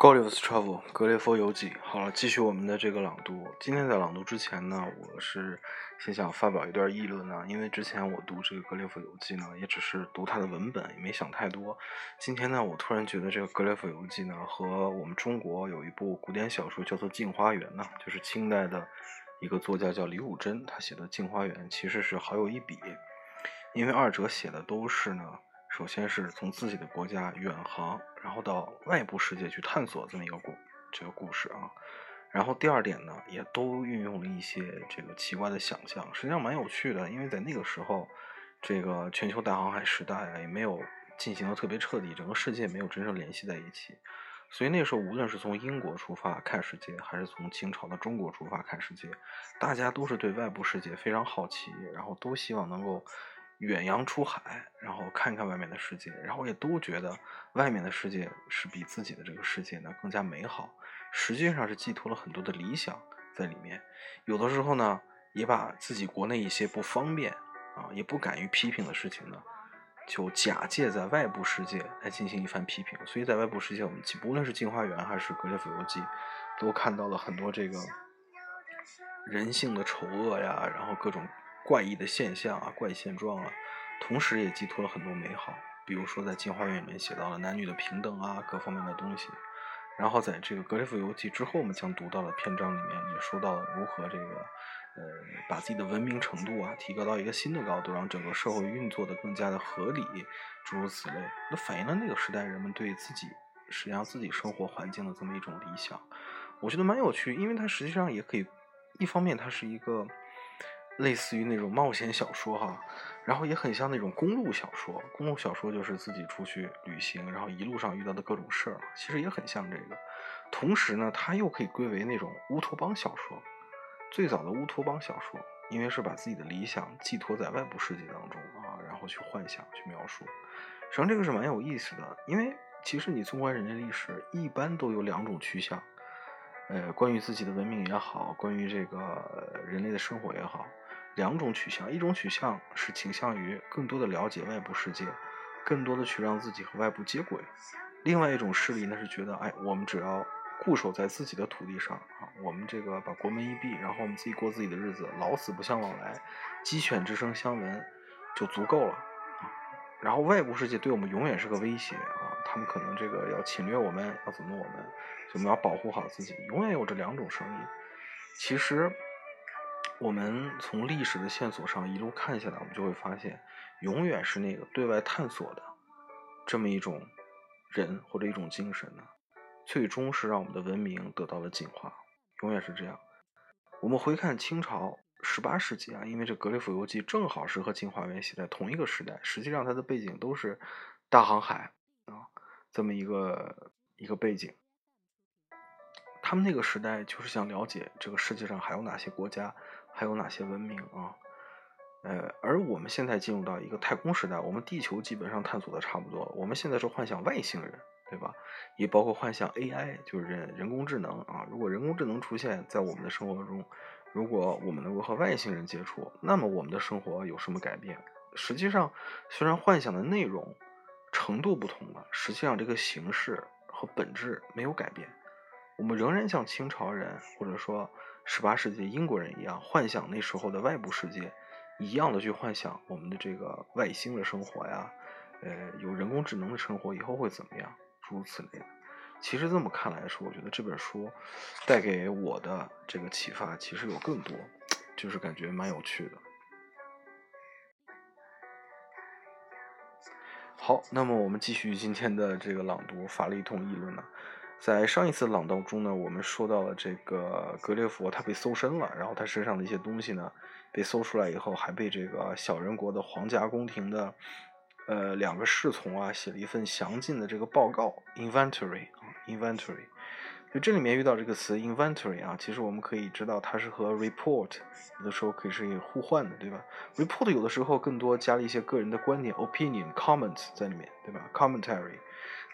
Gulliver's Travel 格列佛游记。好了，继续我们的这个朗读。今天在朗读之前呢，我是先想发表一段议论呢，因为之前我读这个格列佛游记呢，也只是读它的文本，也没想太多。今天呢，我突然觉得这个格列佛游记呢，和我们中国有一部古典小说叫做《镜花缘》呢，就是清代的一个作家叫李汝珍他写的《镜花缘》，其实是好有一比。因为二者写的都是呢。首先是从自己的国家远航，然后到外部世界去探索这么一个故这个故事啊。然后第二点呢，也都运用了一些这个奇怪的想象，实际上蛮有趣的。因为在那个时候，这个全球大航海时代啊，也没有进行的特别彻底，整个世界没有真正联系在一起。所以那时候，无论是从英国出发看世界，还是从清朝的中国出发看世界，大家都是对外部世界非常好奇，然后都希望能够。远洋出海，然后看看外面的世界，然后也都觉得外面的世界是比自己的这个世界呢更加美好。实际上是寄托了很多的理想在里面。有的时候呢，也把自己国内一些不方便啊，也不敢于批评的事情呢，就假借在外部世界来进行一番批评。所以在外部世界，我们不论是《镜花缘》还是《格列佛游记》，都看到了很多这个人性的丑恶呀，然后各种。怪异的现象啊，怪现状啊，同时也寄托了很多美好。比如说，在《镜花缘》里面写到了男女的平等啊，各方面的东西。然后在这个《格列夫游记》之后，我们将读到的篇章里面也说到了如何这个呃，把自己的文明程度啊提高到一个新的高度，让整个社会运作的更加的合理，诸如此类。那反映了那个时代人们对自己实际上自己生活环境的这么一种理想。我觉得蛮有趣，因为它实际上也可以一方面它是一个。类似于那种冒险小说哈，然后也很像那种公路小说。公路小说就是自己出去旅行，然后一路上遇到的各种事儿，其实也很像这个。同时呢，它又可以归为那种乌托邦小说。最早的乌托邦小说，因为是把自己的理想寄托在外部世界当中啊，然后去幻想、去描述。实际上这个是蛮有意思的，因为其实你纵观人类历史，一般都有两种趋向。呃，关于自己的文明也好，关于这个人类的生活也好。两种取向，一种取向是倾向于更多的了解外部世界，更多的去让自己和外部接轨；另外一种势力呢是觉得，哎，我们只要固守在自己的土地上啊，我们这个把国门一闭，然后我们自己过自己的日子，老死不相往来，鸡犬之声相闻就足够了。然后外部世界对我们永远是个威胁啊，他们可能这个要侵略我们，要怎么我们，我们要保护好自己，永远有这两种声音。其实。我们从历史的线索上一路看下来，我们就会发现，永远是那个对外探索的这么一种人或者一种精神呢，最终是让我们的文明得到了进化，永远是这样。我们回看清朝十八世纪啊，因为这《格列佛游记》正好是和《镜花缘》写在同一个时代，实际上它的背景都是大航海啊，这么一个一个背景。他们那个时代就是想了解这个世界上还有哪些国家。还有哪些文明啊？呃，而我们现在进入到一个太空时代，我们地球基本上探索的差不多了。我们现在是幻想外星人，对吧？也包括幻想 AI，就是人人工智能啊。如果人工智能出现在我们的生活中，如果我们能够和外星人接触，那么我们的生活有什么改变？实际上，虽然幻想的内容程度不同了，实际上这个形式和本质没有改变。我们仍然像清朝人，或者说。十八世纪英国人一样幻想那时候的外部世界，一样的去幻想我们的这个外星的生活呀，呃，有人工智能的生活以后会怎么样，诸如此类的。其实这么看来说，我觉得这本书带给我的这个启发其实有更多，就是感觉蛮有趣的。好，那么我们继续今天的这个朗读，发了一通议论呢。在上一次朗读中呢，我们说到了这个格列佛他被搜身了，然后他身上的一些东西呢被搜出来以后，还被这个小人国的皇家宫廷的呃两个侍从啊写了一份详尽的这个报告 inventory 啊 inventory。就这里面遇到这个词 inventory 啊，其实我们可以知道它是和 report 有的时候可以是互换的，对吧？report 有的时候更多加了一些个人的观点 opinion comment 在里面，对吧？commentary。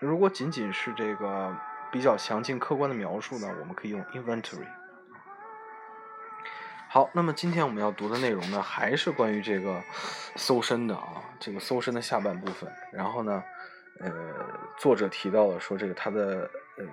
如果仅仅是这个。比较详尽客观的描述呢，我们可以用 inventory。好，那么今天我们要读的内容呢，还是关于这个搜身的啊，这个搜身的下半部分。然后呢，呃，作者提到了说，这个他的呃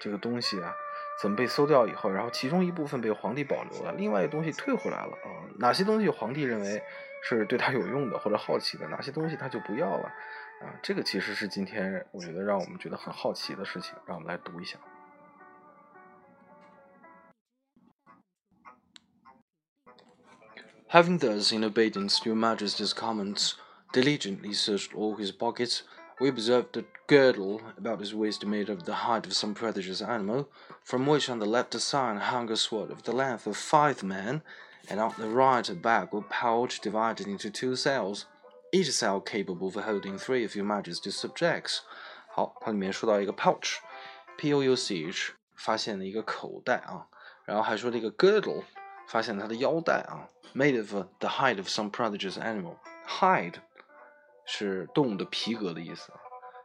这个东西啊，怎么被搜掉以后，然后其中一部分被皇帝保留了，另外一个东西退回来了啊？哪些东西皇帝认为是对他有用的或者好奇的，哪些东西他就不要了啊？这个其实是今天我觉得让我们觉得很好奇的事情，让我们来读一下。Having thus, in obedience to your Majesty's commands, diligently searched all his pockets, we observed a girdle about his waist made of the hide of some prodigious animal, from which on the left side hung a sword of the length of five men, and on the right a bag or pouch divided into two cells, Each cell capable of holding three of your Majesty's subjects. 好，它里面说到一个 pouch，p o u c h，发现了一个口袋啊，然后还说这个 girdle，发现它的腰带啊。made of the hide of some prodigious animal. Hide 是动物的皮革的意思，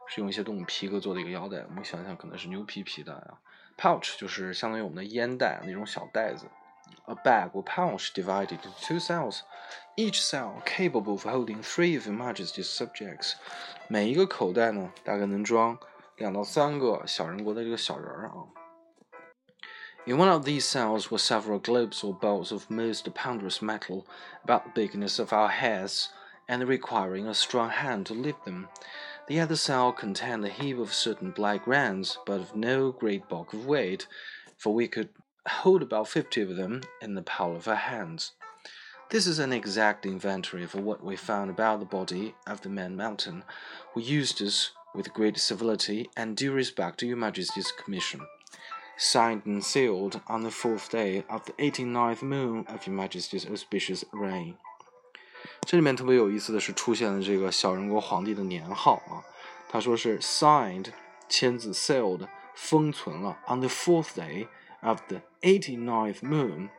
是用一些动物皮革做的一个腰带。我们想想，可能是牛皮皮带啊。Pouch 就是相当于我们的烟袋那种小袋子。A bag or pouch divided into two cells, each cell capable of holding three of Your Majesty's subjects. 每一个口袋呢，大概能装两到三个小人国的这个小人儿啊。in one of these cells were several globes or balls of most ponderous metal, about the bigness of our heads, and requiring a strong hand to lift them. The other cell contained a heap of certain black grains, but of no great bulk of weight, for we could hold about fifty of them in the palm of our hands. This is an exact inventory of what we found about the body of the man Mountain, who used us with great civility and due respect to your Majesty's commission signed and sealed on the fourth day of the eighty-ninth moon of Your Majesty's auspicious reign。这里面特别有意思的是出现了这个小人国皇帝的年号啊，他说是 signed 签字 sealed 封存了 on the fourth day of the eighty-ninth moon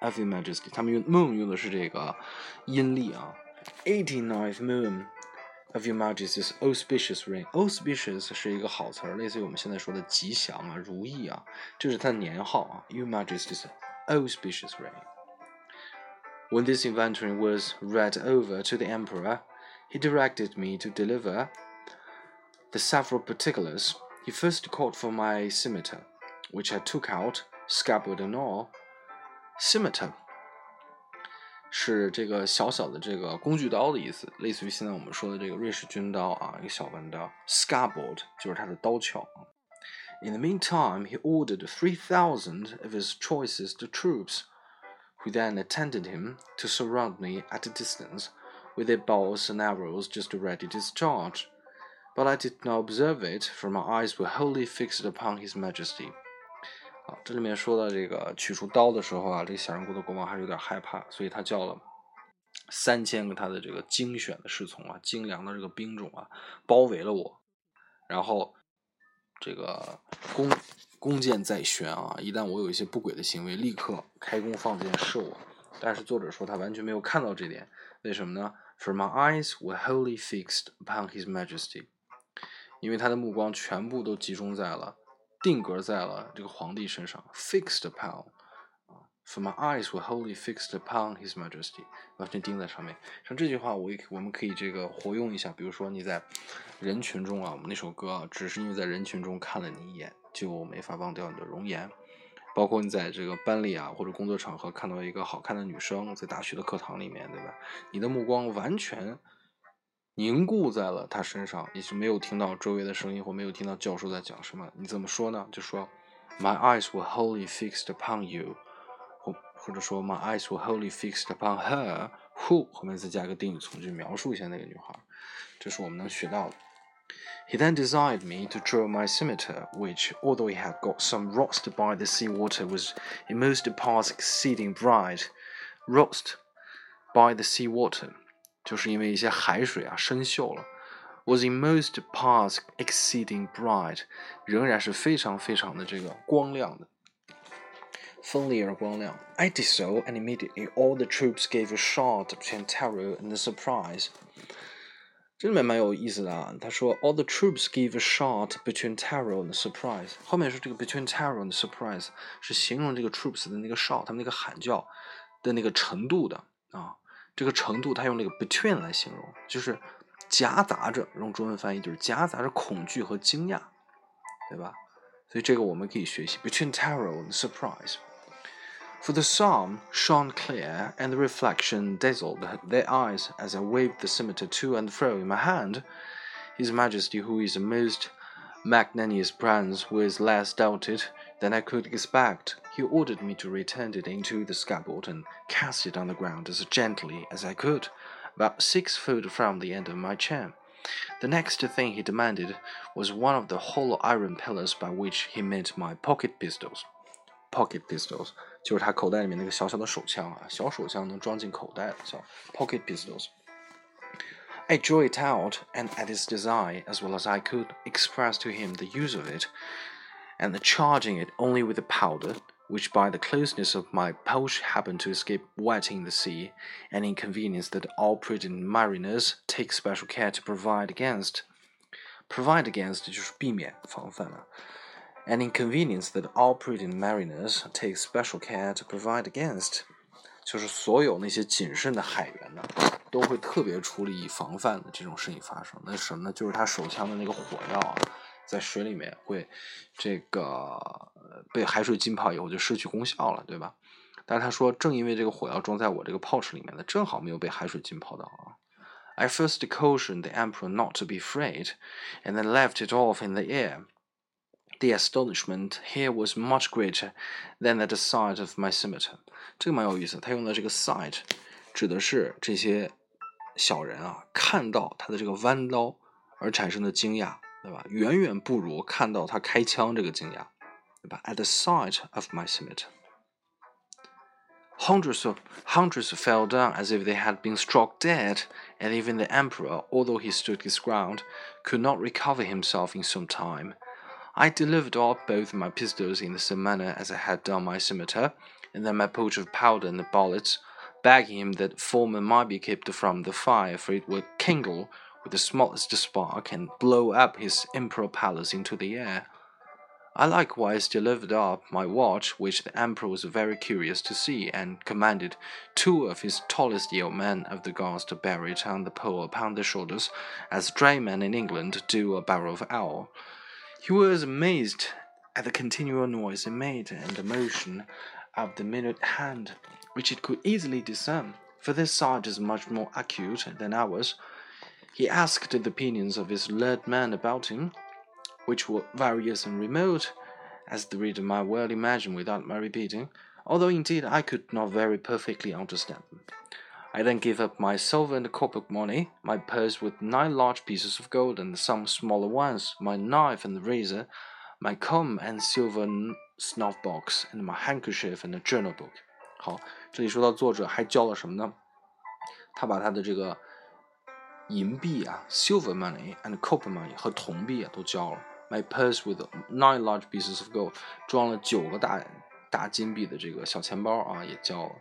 of Your Majesty。他们用 moon 用的是这个阴历啊，eighty-ninth moon。of Your Majesty's auspicious reign. Auspicious 是一个好词儿，类似于我们现在说的吉祥啊、如意啊，这是它的年号啊。Your Majesty's auspicious reign. When this inventory was read over to the Emperor, he directed me to deliver the several particulars. He first called for my scimitar, which I took out, scabbard and all. Scimitar 是这个小小的这个工具刀的意思，类似于现在我们说的这个瑞士军刀啊，一个小弯刀。Scabbard 就是它的刀鞘。In the meantime, he ordered three thousand of his choicest troops, who then attended him, to surround me at a distance, with their bows and arrows just ready to discharge. But I did not observe it, for my eyes were wholly fixed upon his Majesty. 啊，这里面说到这个取出刀的时候啊，这个小人国的国王还是有点害怕，所以他叫了三千个他的这个精选的侍从啊，精良的这个兵种啊，包围了我，然后这个弓弓箭在弦啊，一旦我有一些不轨的行为，立刻开弓放箭射我。但是作者说他完全没有看到这点，为什么呢？For my eyes were wholly fixed upon His Majesty，因为他的目光全部都集中在了。定格在了这个皇帝身上，fixed upon，啊，for my eyes were wholly fixed upon His Majesty，完全盯在上面。像这句话，我也我们可以这个活用一下。比如说你在人群中啊，我们那首歌啊，只是因为在人群中看了你一眼，就没法忘掉你的容颜。包括你在这个班里啊，或者工作场合看到一个好看的女生，在大学的课堂里面，对吧？你的目光完全。凝固在了他身上，你是没有听到周围的声音，或没有听到教授在讲什么。你怎么说呢？就说，My eyes were wholly fixed upon you，或或者说，My eyes were wholly fixed upon her，who 后面再加个定语从句，描述一下那个女孩。这是我们能学到的。He then desired me to draw my scimitar, which, although it had got some rust by the sea water, was in most parts exceeding bright. Rust by the sea water. 就是因为一些海水啊生锈了，was in most parts exceeding bright，仍然是非常非常的这个光亮的，锋利而光亮。I did so, and immediately all the troops gave a shout between terror and surprise。这里面蛮有意思的啊，他说 all the troops gave a shout between terror and surprise。后面说这个 between terror and surprise 是形容这个 troops 的那个 shout，他们那个喊叫的那个程度的啊。 这个程度，他用那个 between 来形容，就是夹杂着，用中文翻译就是夹杂着恐惧和惊讶，对吧？ 所以这个我们可以学习 between terror and surprise。For the sun shone clear, and the reflection dazzled their eyes as I waved the scimitar to and fro in my hand. His Majesty, who is a most magnanimous prince, was less doubted than I could expect. He ordered me to return it into the scabbard and cast it on the ground as gently as I could, about six foot from the end of my chair. The next thing he demanded was one of the hollow iron pillars by which he meant my pocket pistols. Pocket pistols 就是他口袋里面那个小小的手枪啊，小手枪能装进口袋的叫 pocket pistols。I drew it out, and at his desire, as well as I could, expressed to him the use of it, and charging it only with the powder, which by the closeness of my pouch happened to escape wetting the sea, an inconvenience that all prudent mariners take special care to provide against. Provide against 就是避免防范了。an inconvenience that all prudent mariners take special care to provide against，就是所有那些谨慎的海员呢，都会特别处理以防范的这种事情发生。那什么呢？就是他手枪的那个火药啊， 在水里面会这个被海水浸泡以后就失去功效了，对吧？但是他说，正因为这个火药装在我这个 pouch 里面呢，正好没有被海水浸泡到啊。I first cautioned the emperor not to be afraid, and then left it off in the air. The astonishment here was much greater than at the sight of my scimitar。这个蛮有意思，他用的这个 sight 指的是这些小人啊看到他的这个弯刀而产生的惊讶，对吧？远远不如看到他开枪这个惊讶，对吧？At the sight of my scimitar。Hundreds of hundreds fell down as if they had been struck dead, and even the emperor, although he stood his ground, could not recover himself in some time. I delivered up both my pistols in the same manner as I had done my scimitar, and then my pouch of powder and bullets, begging him that former might be kept from the fire, for it would kindle with the smallest spark and blow up his imperial palace into the air. I likewise delivered up my watch, which the emperor was very curious to see, and commanded two of his tallest young men of the guards to bear it on the pole upon their shoulders, as draymen in England do a barrel of ale. He was amazed at the continual noise it made and the motion of the minute hand, which it could easily discern, for this sight is much more acute than ours. He asked the opinions of his learned men about him, which were various and remote, as the reader might well imagine without my repeating, although indeed I could not very perfectly understand them. I then gave up my silver and copper money, my purse with nine large pieces of gold and some smaller ones, my knife and razor, my comb and silver snuff box, and my handkerchief and a journal book. 好，这里说到作者还教了什么呢？他把他的这个 银币啊，silver money and copper money 和铜币啊都交了。My purse with nine large pieces of gold 装了九个大大金币的这个小钱包啊也交了。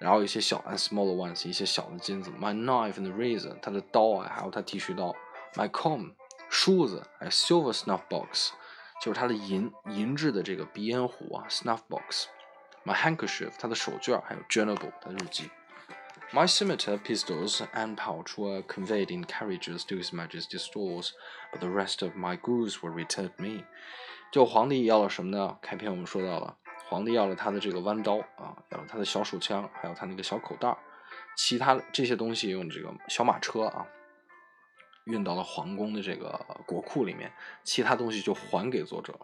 然后一些小 and smaller ones，一些小的金子。My knife and razor，他的刀啊，还有他剃须刀。My comb，梳子，还有 silver snuff box，就是他的银银质的这个鼻烟壶啊，snuff box。My handkerchief，他的手绢，还有 journal book，他的日记。My scimitar, pistols, and pouch were conveyed in carriages to His Majesty's stores, but the rest of my goods were returned me. 就皇帝要了什么呢？开篇我们说到了。皇帝要了他的这个弯刀啊，要了他的小手枪，还有他那个小口袋其他这些东西用这个小马车啊，运到了皇宫的这个国库里面，其他东西就还给作者。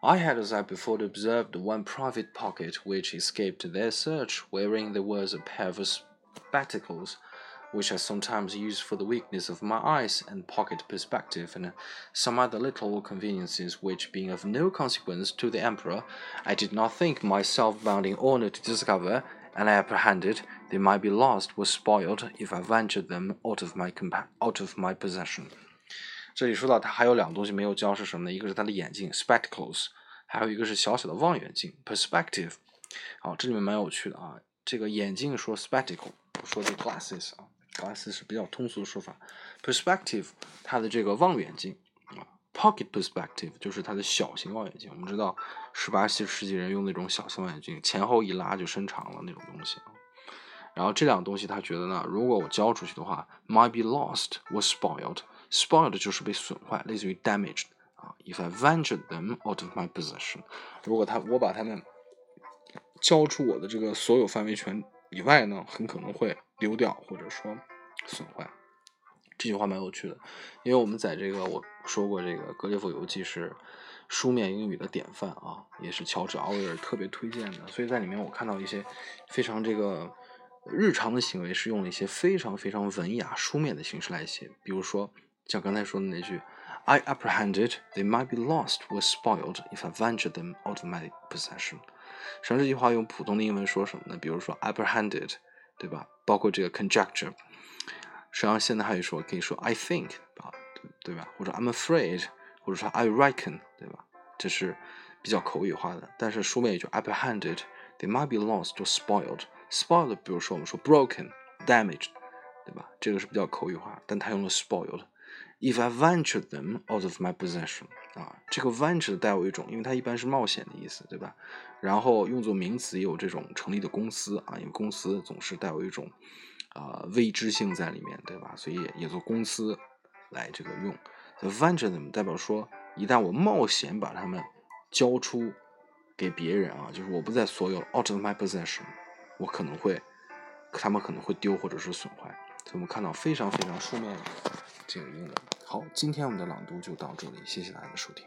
I had, as I before observed, one private pocket which escaped their search, wherein there was a pair of spectacles which I sometimes use for the weakness of my eyes and pocket perspective, and some other little conveniences which, being of no consequence to the Emperor, I did not think myself bound in honor to discover, and I apprehended they might be lost or spoiled if I ventured them out of my out of my possession. 这里说到他还有两个东西没有教是什么呢？一个是他的眼镜 spectacles，还有一个是小小的望远镜 perspective。好，这里面蛮有趣的啊。这个眼镜说 spectacle， 说这 glasses 啊。glasses 是比较通俗的说法，perspective 它的这个望远镜啊，pocket perspective 就是它的小型望远镜。我们知道十八世纪人用那种小型望远镜，前后一拉就伸长了那种东西啊。然后这两个东西他觉得呢，如果我交出去的话，might be lost or spoiled。spoiled 就是被损坏，类似于 damaged 啊，if I ventured them out of my possession，如果他我把他们交出我的这个所有范围权以外呢，很可能会丢掉或者说损坏。这句话蛮有趣的，因为我们在这个我说过，这个《格列佛游记》是书面英语的典范啊，也是乔治奥威尔特别推荐的，所以在里面我看到一些非常这个日常的行为是用了一些非常非常文雅书面的形式来写，比如说像刚才说的那句 "I apprehended they might be lost or spoiled if I ventured them out of my possession"，实际上这句话用普通的英文说什么呢？比如说 apprehended，对吧？包括这个 conjecture。实际上现在还有说可以说 I think 啊，对吧？或者 I'm afraid，或者说 I reckon，对吧？这是比较口语化的。但是书面语就 apprehended，they might be lost or spoiled。spoiled，比如说我们说 broken，damaged，对吧？这个是比较口语化，但它用了 spoiled。If I venture them out of my possession，啊，这个 venture 带有一种，因为它一般是冒险的意思，对吧？然后用作名词也有这种成立的公司啊，因为公司总是带有一种。啊，未知性在里面，对吧？所以也做公司来这个用。venture them 代表说，一旦我冒险把它们交出给别人啊，就是我不在所有 out of my possession，我可能会，他们可能会丢或者是损坏。所以我们看到非常非常书面的这个英文。好，今天我们的朗读就到这里，谢谢大家的收听。